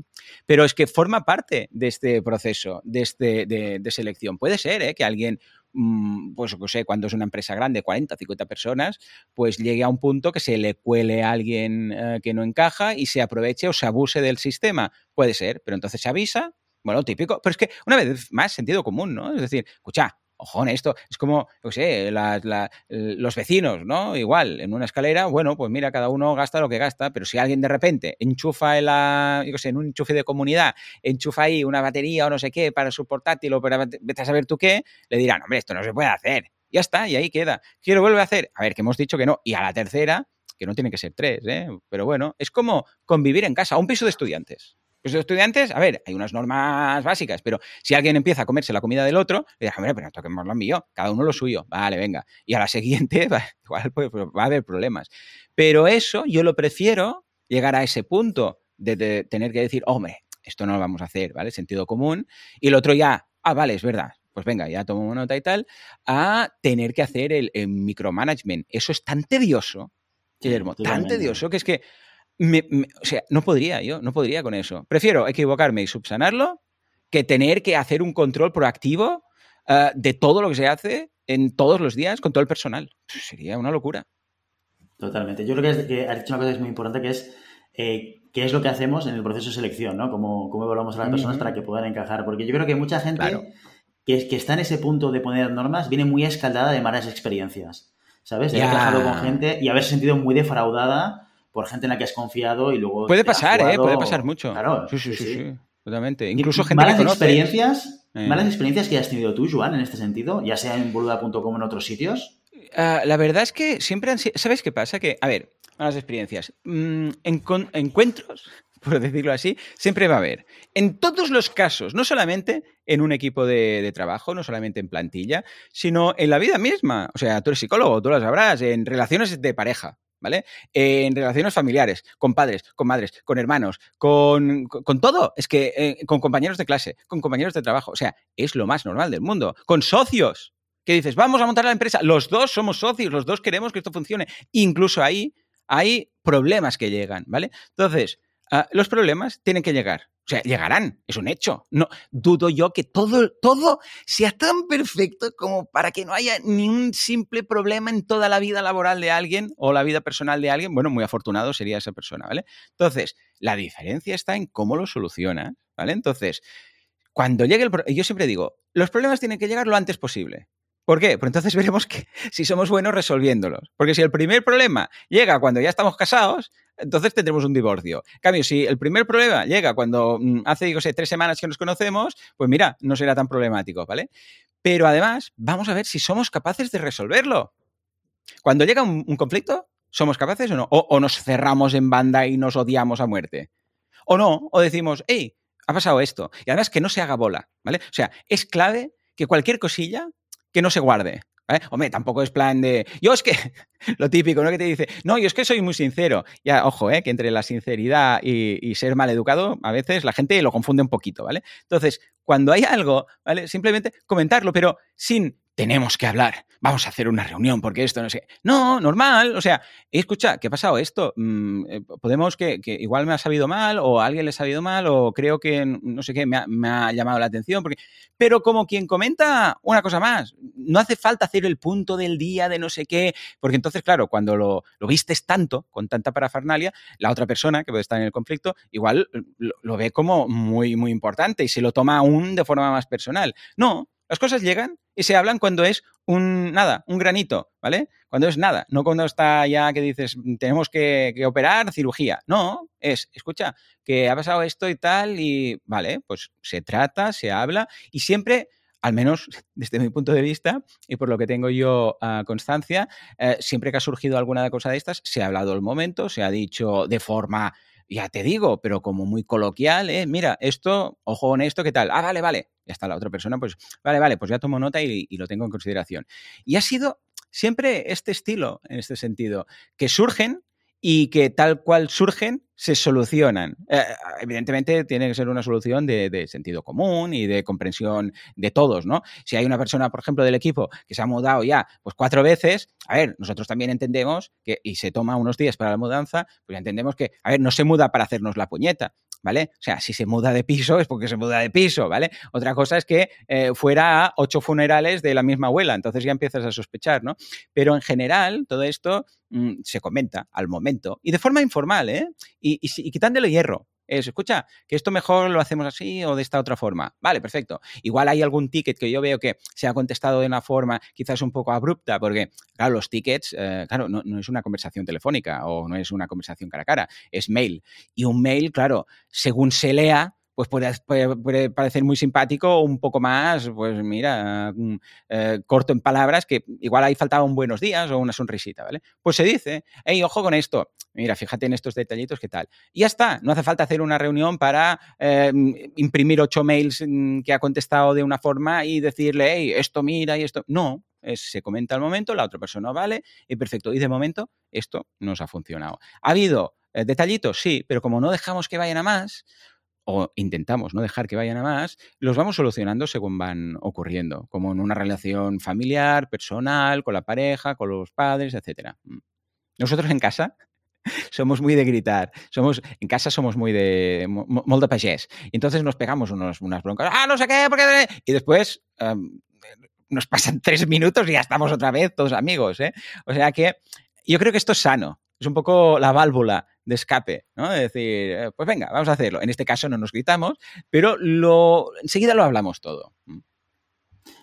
Pero es que forma parte de este proceso, de, este, de selección. Puede ser ¿eh? que alguien Mm, pues no sé, cuando es una empresa grande, 40, 50 personas, pues llegue a un punto que se le cuele a alguien eh, que no encaja y se aproveche o se abuse del sistema. Puede ser, pero entonces se avisa, bueno, típico, pero es que una vez más sentido común, ¿no? Es decir, escucha, Ojón, esto es como, no sé, los vecinos, ¿no? Igual, en una escalera, bueno, pues mira, cada uno gasta lo que gasta, pero si alguien de repente enchufa en la, yo sé, en un enchufe de comunidad, enchufa ahí una batería o no sé qué para su portátil o para, vete a saber tú qué, le dirán, hombre, esto no se puede hacer. Ya está, y ahí queda. ¿Quiero vuelve a hacer? A ver, que hemos dicho que no. Y a la tercera, que no tiene que ser tres, ¿eh? Pero bueno, es como convivir en casa, un piso de estudiantes. Los estudiantes, a ver, hay unas normas básicas, pero si alguien empieza a comerse la comida del otro, le dice, hombre, pero toquemos lo mío, cada uno lo suyo, vale, venga. Y a la siguiente, va, igual pues, pues, va a haber problemas. Pero eso yo lo prefiero llegar a ese punto de, tener que decir, hombre, esto no lo vamos a hacer, ¿vale? Sentido común. Y el otro ya, ah, vale, es verdad, pues venga, ya tomo nota y tal, a tener que hacer el, micromanagement. Eso es tan tedioso, Guillermo, tan tedioso que es que o sea, no podría yo, no podría con eso. Prefiero equivocarme y subsanarlo que tener que hacer un control proactivo uh, de todo lo que se hace en todos los días con todo el personal. Sería una locura. Totalmente. Yo creo que, que has dicho una cosa que es muy importante, que es eh, qué es lo que hacemos en el proceso de selección, ¿no? Cómo, cómo evaluamos a las personas para que puedan encajar. Porque yo creo que mucha gente que, que, está en ese punto de poner normas viene muy escaldada de malas experiencias, ¿sabes? De haber trabajado con gente y haberse sentido muy defraudada por gente en la que has confiado y luego. Puede pasar, ¿eh? Puede pasar mucho. Claro. Sí, sí, sí. Totalmente. Incluso gente malas experiencias, eh. malas experiencias que has tenido tú, Joan, en este sentido, ya sea en boluda.com o en otros sitios. Uh, la verdad es que siempre han sido. ¿Sabes qué pasa? Que, a ver, malas experiencias. Mm, en encuentros, por decirlo así, siempre va a haber. En todos los casos, no solamente en un equipo de, de, trabajo, no solamente en plantilla, sino en la vida misma. O sea, tú eres psicólogo, tú lo sabrás, en relaciones de pareja. ¿Vale? En relaciones familiares, con padres, con madres, con hermanos, con, con, todo. Es que eh, con compañeros de clase, con compañeros de trabajo. O sea, es lo más normal del mundo. Con socios. Que dices, vamos a montar la empresa. Los dos somos socios, los dos queremos que esto funcione. Incluso ahí hay problemas que llegan, ¿vale? Entonces, uh, los problemas tienen que llegar. O sea, llegarán, es un hecho. No dudo yo que todo, todo sea tan perfecto como para que no haya ni un simple problema en toda la vida laboral de alguien o la vida personal de alguien. Bueno, muy afortunado sería esa persona, ¿vale? Entonces, la diferencia está en cómo lo solucionas, ¿vale? Entonces, cuando llegue el yo siempre digo, los problemas tienen que llegar lo antes posible. ¿Por qué? Pues entonces veremos que, si somos buenos resolviéndolos. Porque si el primer problema llega cuando ya estamos casados, entonces tendremos un divorcio. En cambio, si el primer problema llega cuando mm, hace, digo, sé, tres semanas que nos conocemos, pues mira, no será tan problemático, ¿vale? Pero además, vamos a ver si somos capaces de resolverlo. Cuando llega un, conflicto, ¿somos capaces o no? O, o, nos cerramos en banda y nos odiamos a muerte. O no, o decimos, hey, ha pasado esto. Y además que no se haga bola, ¿vale? O sea, es clave que cualquier cosilla que no se guarde. ¿Eh? Hombre, tampoco es plan de. Yo es que. Lo típico, ¿no? Que te dice, no, yo es que soy muy sincero. Ya, ojo, ¿eh? Que entre la sinceridad y, y, ser mal educado, a veces la gente lo confunde un poquito, ¿vale? Entonces, cuando hay algo, ¿vale? Simplemente comentarlo, pero sin tenemos que hablar, vamos a hacer una reunión porque esto no sé. No, normal, o sea, escucha, ¿qué ha pasado esto? Mm, eh, podemos que, igual me ha sabido mal o a alguien le ha sabido mal o creo que no sé qué me ha, llamado la atención, porque... pero como quien comenta una cosa más, no hace falta hacer el punto del día de no sé qué, porque entonces, claro, cuando lo, vistes tanto, con tanta parafernalia, la otra persona que puede estar en el conflicto, igual lo, lo ve como muy, muy importante y se lo toma aún de forma más personal. No, las cosas llegan y se hablan cuando es un nada, un granito, ¿vale? Cuando es nada, no cuando está ya que dices, tenemos que, operar, cirugía. No, es, escucha, que ha pasado esto y tal, y vale, pues se trata, se habla, y siempre al menos desde mi punto de vista y por lo que tengo yo constancia, eh, siempre que ha surgido alguna cosa de estas, se ha hablado el momento, se ha dicho de forma ya te digo, pero como muy coloquial, ¿eh? Mira, esto, ojo con esto, ¿qué tal? Ah, vale, vale. Ya está la otra persona, pues, vale, vale, pues ya tomo nota y, y lo tengo en consideración. Y ha sido siempre este estilo, en este sentido, que surgen y que tal cual surgen, se solucionan. Eh, evidentemente tiene que ser una solución de, sentido común y de comprensión de todos, ¿no? Si hay una persona, por ejemplo, del equipo que se ha mudado ya pues cuatro veces, a ver, nosotros también entendemos que, y se toma unos días para la mudanza, pues entendemos que, a ver, no se muda para hacernos la puñeta, ¿vale? O sea, si se muda de piso es porque se muda de piso, ¿vale? Otra cosa es que eh, fuera a ocho funerales de la misma abuela, entonces ya empiezas a sospechar, ¿no? Pero en general, todo esto mm, se comenta al momento y de forma informal, ¿eh? Y, y, quitándole hierro. Es, escucha, que esto mejor lo hacemos así o de esta otra forma. Vale, perfecto. Igual hay algún ticket que yo veo que se ha contestado de una forma quizás un poco abrupta, porque, claro, los tickets, eh, claro, no, no, es una conversación telefónica o no es una conversación cara a cara, es mail. Y un mail, claro, según se lea, pues puede, parecer muy simpático un poco más, pues mira, mm, eh, corto en palabras, que igual ahí faltaba un buenos días o una sonrisita, ¿vale? Pues se dice, hey, ojo con esto, mira, fíjate en estos detallitos, ¿qué tal? Y ya está, no hace falta hacer una reunión para eh, imprimir ocho mails mm, que ha contestado de una forma y decirle, hey, esto mira y esto. No, se comenta al momento, la otra persona vale y perfecto. Y de momento esto nos ha funcionado. ¿Ha habido eh, detallitos? Sí, pero como no dejamos que vayan a más, o intentamos no dejar que vayan a más, los vamos solucionando según van ocurriendo, como en una relación familiar, personal, con la pareja, con los padres, etc. Mm. Nosotros en casa somos muy de gritar. Somos, en casa somos muy de molde pagés. Y entonces nos pegamos unos, unas broncas. Ah, no sé qué, porque... Y después em, nos pasan tres minutos y ya estamos otra vez todos amigos. ¿eh? O sea que yo creo que esto es sano. Es un poco la válvula de escape, ¿no? Es decir, eh, pues venga, vamos a hacerlo. En este caso no nos gritamos, pero lo, enseguida lo hablamos todo. Mm.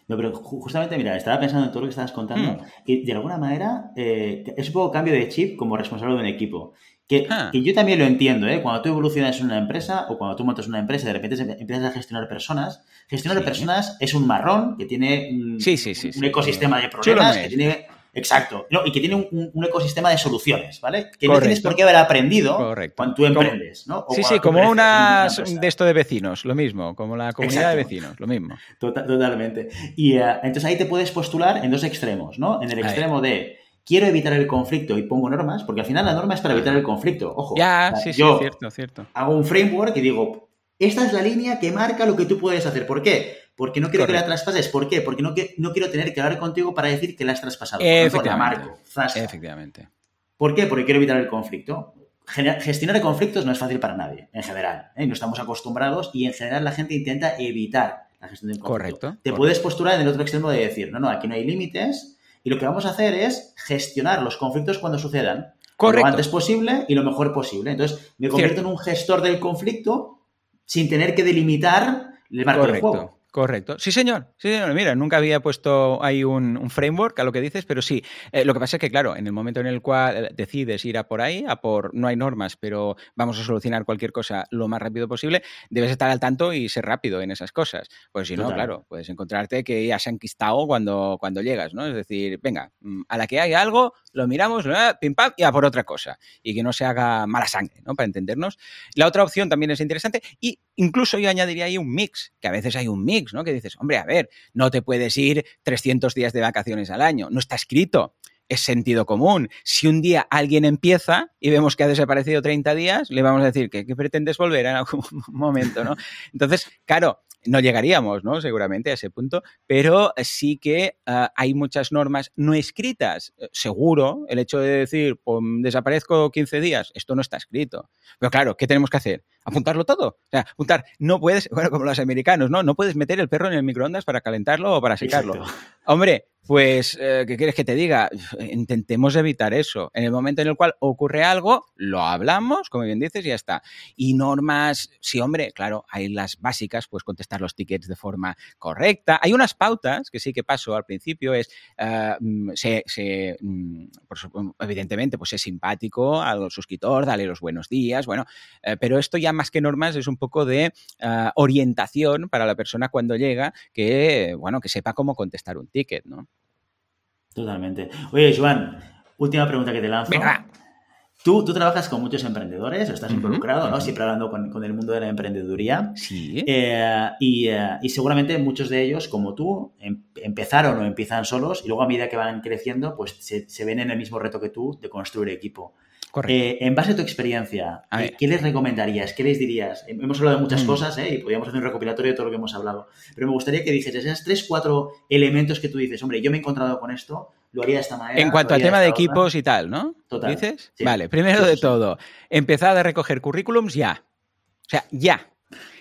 No, pero justamente, mira, estaba pensando en todo lo que estabas contando mm. y de alguna manera eh, es un poco cambio de chip como responsable de un equipo. Que, ah. que, yo también lo entiendo, ¿eh? Cuando tú evolucionas en una empresa o cuando tú montas una empresa y de repente empiezas a gestionar personas, gestionar personas es un marrón que tiene un, un ecosistema de problemas, que tiene Exacto. y que tiene un, ecosistema de soluciones, ¿vale? Que no tienes por qué haber aprendido cuando tú emprendes, ¿no? sí, sí, como una de esto de vecinos, lo mismo, como la comunidad de vecinos, lo mismo. Tota-, totalmente. Y eh, entonces ahí te puedes postular en dos extremos, ¿no? En el extremo de quiero evitar el conflicto y pongo normas, porque al final la norma es para evitar el conflicto. Ojo. Ya, sí, sí, yo cierto, cierto. Hago un framework y digo, esta es la línea que marca lo que tú puedes hacer. ¿Por qué? Porque no quiero que la traspases. ¿Por qué? Porque no, no quiero tener que hablar contigo para decir que la has traspasado. Efectivamente. Efectivamente. ¿Por qué? Porque quiero evitar el conflicto. Gestionar conflictos no es fácil para nadie, en general. ¿eh? No estamos acostumbrados y en general la gente intenta evitar la gestión del conflicto. Correcto. Te puedes posturar en el otro extremo de decir, no, no, aquí no hay límites y lo que vamos a hacer es gestionar los conflictos cuando sucedan. Lo antes posible y lo mejor posible. Entonces, me convierto en un gestor del conflicto sin tener que delimitar el marco del juego. Correcto. Sí, señor. Sí, señor. Mira, nunca había puesto ahí un, framework a lo que dices, pero sí. Eh, lo que pasa es que, claro, en el momento en el cual decides ir a por ahí, a por no hay normas, pero vamos a solucionar cualquier cosa lo más rápido posible, debes estar al tanto y ser rápido en esas cosas. Pues si no, claro, puedes encontrarte que ya se han quistado cuando, cuando llegas, ¿no? Es decir, venga, mm, a la que hay algo, lo miramos, pim pam, y a por otra cosa. Y que no se haga mala sangre, ¿no? Para entendernos. La otra opción también es interesante y incluso yo añadiría ahí un mix, que a veces hay un mix ¿no? Que dices, hombre, a ver, no te puedes ir 300 días de vacaciones al año, no está escrito. Es sentido común. Si un día alguien empieza y vemos que ha desaparecido 30 días, le vamos a decir que, pretendes volver en algún momento, ¿no? Entonces, claro, no llegaríamos, ¿no? Seguramente a ese punto, pero sí que uh, hay muchas normas no escritas. Seguro, el hecho de decir, pues, desaparezco 15 días, esto no está escrito. Pero claro, ¿qué tenemos que hacer? Apuntarlo todo. O sea, apuntar, no puedes, bueno, como los americanos, ¿no? No puedes meter el perro en el microondas para calentarlo o para secarlo. Exacto. Hombre, pues, eh, ¿qué quieres que te diga? Intentemos evitar eso. En el momento en el cual ocurre algo, lo hablamos, como bien dices, y ya está. Y normas, sí, hombre, claro, hay las básicas, pues contestar los tickets de forma correcta. Hay unas pautas que sí que paso al principio, es, se, se, mm, evidentemente, pues es simpático al suscriptor, dale los buenos días, bueno, uh, pero esto ya más que normas es un poco de orientación para la persona cuando llega, que, bueno, que sepa cómo contestar un ticket, ¿no? Totalmente. Oye, Joan, última pregunta que te lanzo. Venga. Tú, tú trabajas con muchos emprendedores, estás involucrado, ¿no? Siempre hablando con, con, el mundo de la emprendeduría. Sí. Eh, y, uh, y, seguramente muchos de ellos, como tú, em, empezaron o empiezan solos y luego a medida que van creciendo, pues se, se, ven en el mismo reto que tú de construir equipo. Eh, en base a tu experiencia, a ¿qué les recomendarías? ¿Qué les dirías? Hemos hablado de muchas mm. cosas ¿eh? y podríamos hacer un recopilatorio de todo lo que hemos hablado. Pero me gustaría que dijeses esos tres, cuatro elementos que tú dices, hombre, yo me he encontrado con esto, lo haría de esta manera. En cuanto al tema de, de equipos otra. y tal, ¿no? Total. ¿Dices? Sí. Vale, primero sí, de todo, empezad a recoger currículums ya. O sea, ya.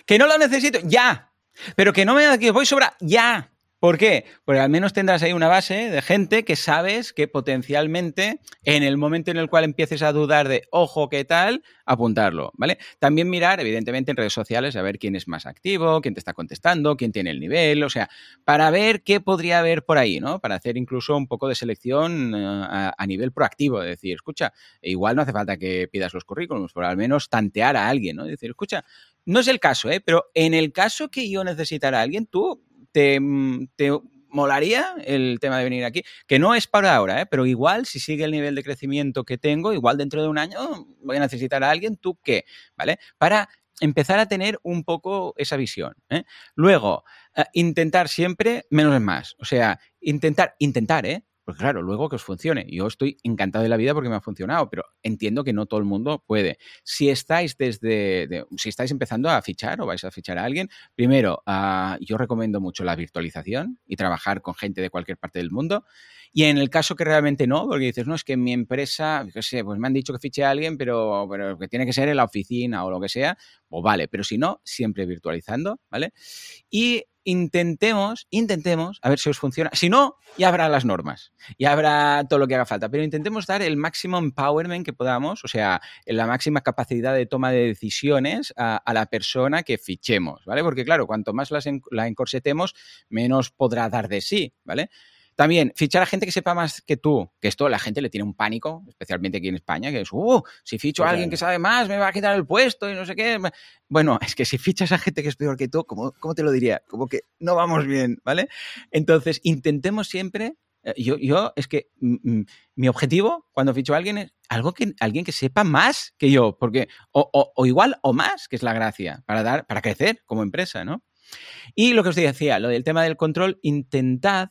Que no lo necesito, ya. Pero que no me que voy sobra, ya. ¿Por qué? Porque al menos tendrás ahí una base de gente que sabes que potencialmente en el momento en el cual empieces a dudar de, ojo, ¿qué tal? Apuntarlo, ¿vale? También mirar, evidentemente, en redes sociales a ver quién es más activo, quién te está contestando, quién tiene el nivel, o sea, para ver qué podría haber por ahí, ¿no? Para hacer incluso un poco de selección a, a nivel proactivo, de decir, escucha, igual no hace falta que pidas los currículums, pero al menos tantear a alguien, ¿no? Decir, escucha, no es el caso, ¿eh? Pero en el caso que yo necesitara a alguien, tú te, te, molaría el tema de venir aquí, que no es para ahora, ¿eh? pero igual si sigue el nivel de crecimiento que tengo, igual dentro de un año voy a necesitar a alguien, ¿tú qué? ¿Vale? Para empezar a tener un poco esa visión. ¿eh? Luego, uh, intentar siempre menos es más. O sea, intentar, intentar, ¿eh? Pues claro, luego que os funcione. Yo estoy encantado de la vida porque me ha funcionado, pero entiendo que no todo el mundo puede. Si estáis desde, de, si estáis empezando a fichar o vais a fichar a alguien, primero, uh, yo recomiendo mucho la virtualización y trabajar con gente de cualquier parte del mundo. Y en el caso que realmente no, porque dices, no, es que en mi empresa, qué sé, pues me han dicho que fiche a alguien, pero, pero que tiene que ser en la oficina o lo que sea, pues vale, pero si no, siempre virtualizando, ¿vale? Y intentemos, intentemos, a ver si os funciona. Si no, ya habrá las normas, ya habrá todo lo que haga falta, pero intentemos dar el máximo empowerment que podamos, o sea, la máxima capacidad de toma de decisiones a, la persona que fichemos, ¿vale? Porque claro, cuanto más las la encorsetemos, menos podrá dar de sí, ¿vale? También, fichar a gente que sepa más que tú, que esto la gente le tiene un pánico, especialmente aquí en España, que es, uh, si ficho a alguien que sabe más, me va a quitar el puesto y no sé qué. Bueno, es que si fichas a gente que es peor que tú, ¿cómo, cómo te lo diría? Como que no vamos bien, ¿vale? Entonces, intentemos siempre eh, yo, yo, es que mm, mi objetivo cuando ficho a alguien es algo que alguien que sepa más que yo, porque o, o, o, igual o más, que es la gracia, para dar, para crecer como empresa, ¿no? Y lo que os decía, lo del tema del control, intentad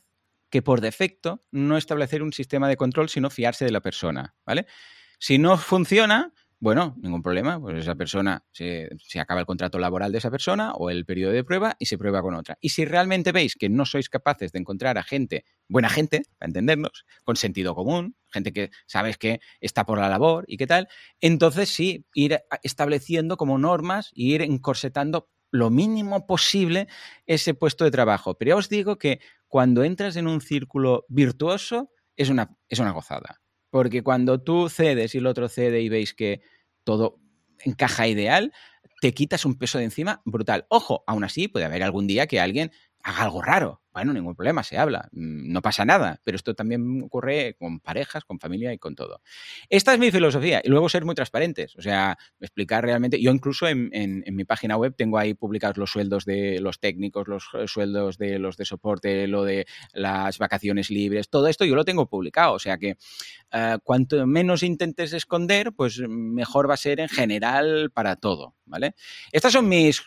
que por defecto no establecer un sistema de control, sino fiarse de la persona, ¿vale? Si no funciona, bueno, ningún problema, pues esa persona se, se, acaba el contrato laboral de esa persona o el periodo de prueba y se prueba con otra. Y si realmente veis que no sois capaces de encontrar a gente, buena gente, para entendernos, con sentido común, gente que sabes que está por la labor y qué tal, entonces sí, ir estableciendo como normas e ir encorsetando lo mínimo posible ese puesto de trabajo. Pero ya os digo que cuando entras en un círculo virtuoso es una, es una gozada. Porque cuando tú cedes y el otro cede y veis que todo encaja ideal, te quitas un peso de encima brutal. Ojo, aún así puede haber algún día que alguien haga algo raro. Bueno, ningún problema, se habla, mm, no pasa nada, pero esto también ocurre con parejas, con familia y con todo. Esta es mi filosofía y luego ser muy transparentes, o sea, explicar realmente, yo incluso en, en, mi página web tengo ahí publicados los sueldos de los técnicos, los sueldos de los de soporte, lo de las vacaciones libres, todo esto yo lo tengo publicado, o sea que uh, cuanto menos intentes esconder, pues mejor va a ser en general para todo, ¿vale? Estas son mis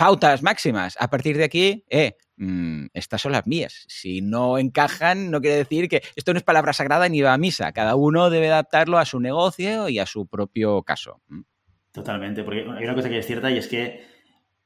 pautas máximas. A partir de aquí, eh, mmm, estas son las mías. Si no encajan, no quiere decir que esto no es palabra sagrada ni va a misa. Cada uno debe adaptarlo a su negocio y a su propio caso. Totalmente, porque hay una cosa que es cierta y es que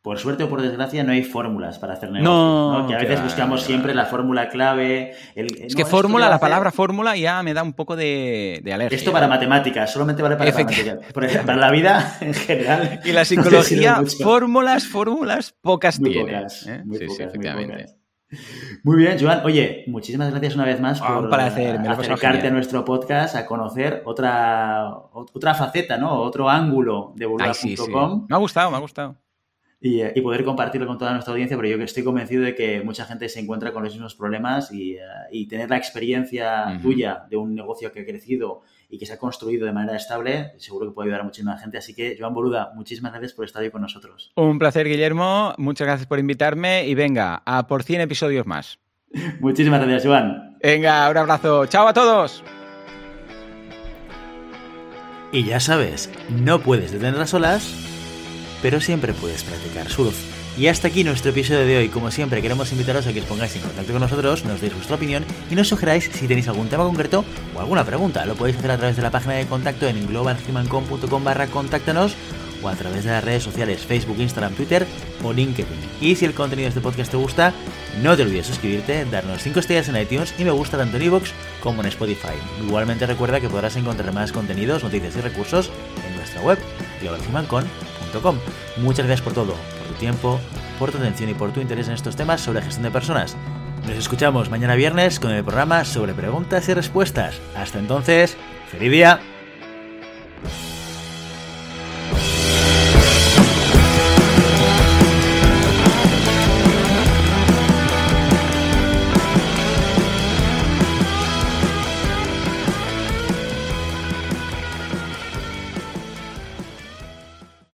por suerte o por desgracia, no hay fórmulas para hacer negocios. No, Que a veces buscamos siempre la fórmula clave. es que fórmula, la palabra fórmula ya me da un poco de, alergia. Esto para matemáticas, solamente vale para matemáticas. Para la vida en general. Y la psicología, fórmulas, fórmulas, pocas muy Pocas, ¿eh? muy sí, sí, efectivamente. Muy, bien, Joan. Oye, muchísimas gracias una vez más ah, por acercarte a nuestro podcast, a conocer otra, otra faceta, ¿no? Otro ángulo de burbuja.com. Me ha gustado, me ha gustado. Eh, y, poder compartirlo con toda nuestra audiencia, pero yo que estoy convencido de que mucha gente se encuentra con los mismos problemas y, eh, tener la experiencia tuya de un negocio que ha crecido y que se ha construido de manera estable, seguro que puede ayudar a muchísima gente. Así que, Joan Boluda, muchísimas gracias por estar hoy con nosotros. Un placer, Guillermo. Muchas gracias por invitarme y venga, a por 100 episodios más. muchísimas gracias, Joan. Venga, un abrazo. Chao a todos. Y ya sabes, no puedes detenerlas olas pero siempre puedes practicar surf. Y hasta aquí nuestro episodio de hoy. Como siempre, queremos invitaros a que os pongáis en contacto con nosotros, nos deis vuestra opinión y nos sugeráis si tenéis algún tema concreto o alguna pregunta. Lo podéis hacer a través de la página de contacto en globalhumancom.com barra contáctanos o a través de las redes sociales Facebook, Instagram, Twitter o LinkedIn. Y si el contenido de este podcast te gusta, no te olvides suscribirte, darnos 5 estrellas en iTunes y me gusta tanto en iVoox como en Spotify. Igualmente recuerda que podrás encontrar más contenidos, noticias y recursos en nuestra web, globalhumancom.com Muchas gracias por todo, por tu tiempo, por tu atención y por tu interés en estos temas sobre gestión de personas. Nos escuchamos mañana viernes con el programa sobre preguntas y respuestas. Hasta entonces, feliz día.